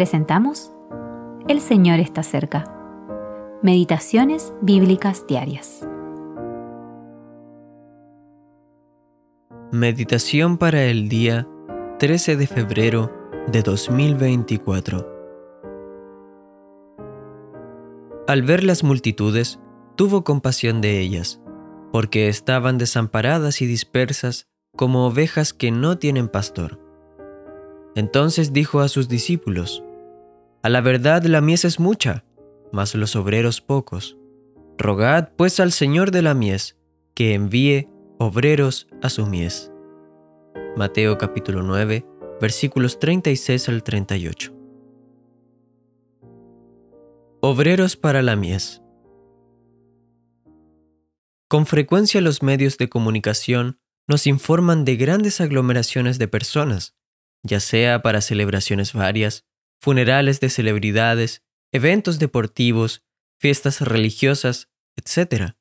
presentamos El Señor está cerca. Meditaciones Bíblicas Diarias. Meditación para el día 13 de febrero de 2024. Al ver las multitudes, tuvo compasión de ellas, porque estaban desamparadas y dispersas como ovejas que no tienen pastor. Entonces dijo a sus discípulos, A la verdad la mies es mucha, mas los obreros pocos. Rogad pues al Señor de la mies, que envíe obreros a su mies. Mateo capítulo 9, versículos 36 al 38. Obreros para la mies. Con frecuencia los medios de comunicación nos informan de grandes aglomeraciones de personas, ya sea para celebraciones varias, funerales de celebridades, eventos deportivos, fiestas religiosas, etc.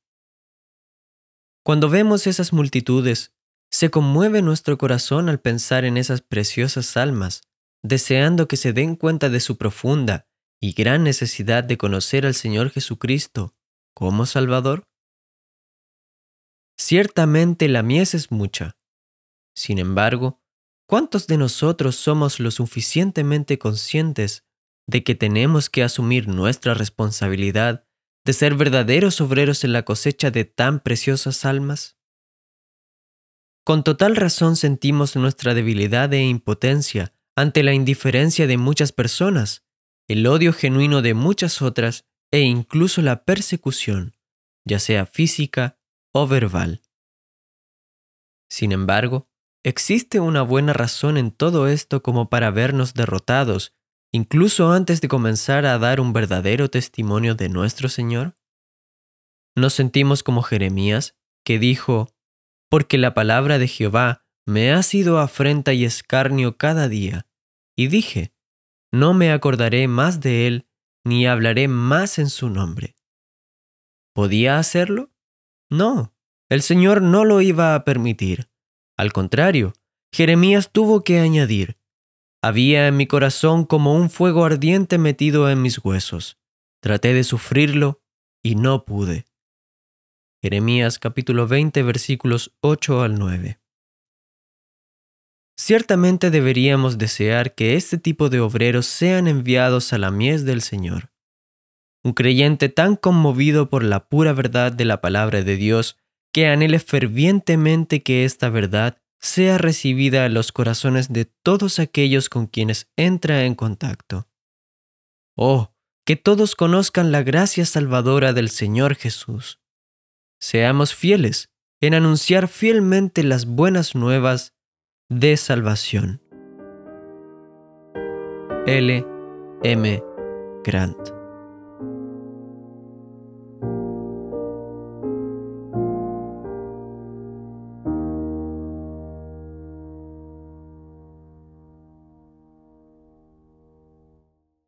Cuando vemos esas multitudes, se conmueve nuestro corazón al pensar en esas preciosas almas, deseando que se den cuenta de su profunda y gran necesidad de conocer al Señor Jesucristo como Salvador. Ciertamente la mies es mucha. Sin embargo, ¿Cuántos de nosotros somos lo suficientemente conscientes de que tenemos que asumir nuestra responsabilidad de ser verdaderos obreros en la cosecha de tan preciosas almas? Con total razón sentimos nuestra debilidad e impotencia ante la indiferencia de muchas personas, el odio genuino de muchas otras e incluso la persecución, ya sea física o verbal. Sin embargo, ¿Existe una buena razón en todo esto como para vernos derrotados, incluso antes de comenzar a dar un verdadero testimonio de nuestro Señor? Nos sentimos como Jeremías, que dijo, Porque la palabra de Jehová me ha sido afrenta y escarnio cada día, y dije, No me acordaré más de él, ni hablaré más en su nombre. ¿Podía hacerlo? No, el Señor no lo iba a permitir. Al contrario, Jeremías tuvo que añadir, había en mi corazón como un fuego ardiente metido en mis huesos. Traté de sufrirlo y no pude. Jeremías capítulo 20 versículos 8 al 9. Ciertamente deberíamos desear que este tipo de obreros sean enviados a la mies del Señor. Un creyente tan conmovido por la pura verdad de la palabra de Dios que anhele fervientemente que esta verdad sea recibida en los corazones de todos aquellos con quienes entra en contacto. Oh, que todos conozcan la gracia salvadora del Señor Jesús. Seamos fieles en anunciar fielmente las buenas nuevas de salvación. L. M. Grant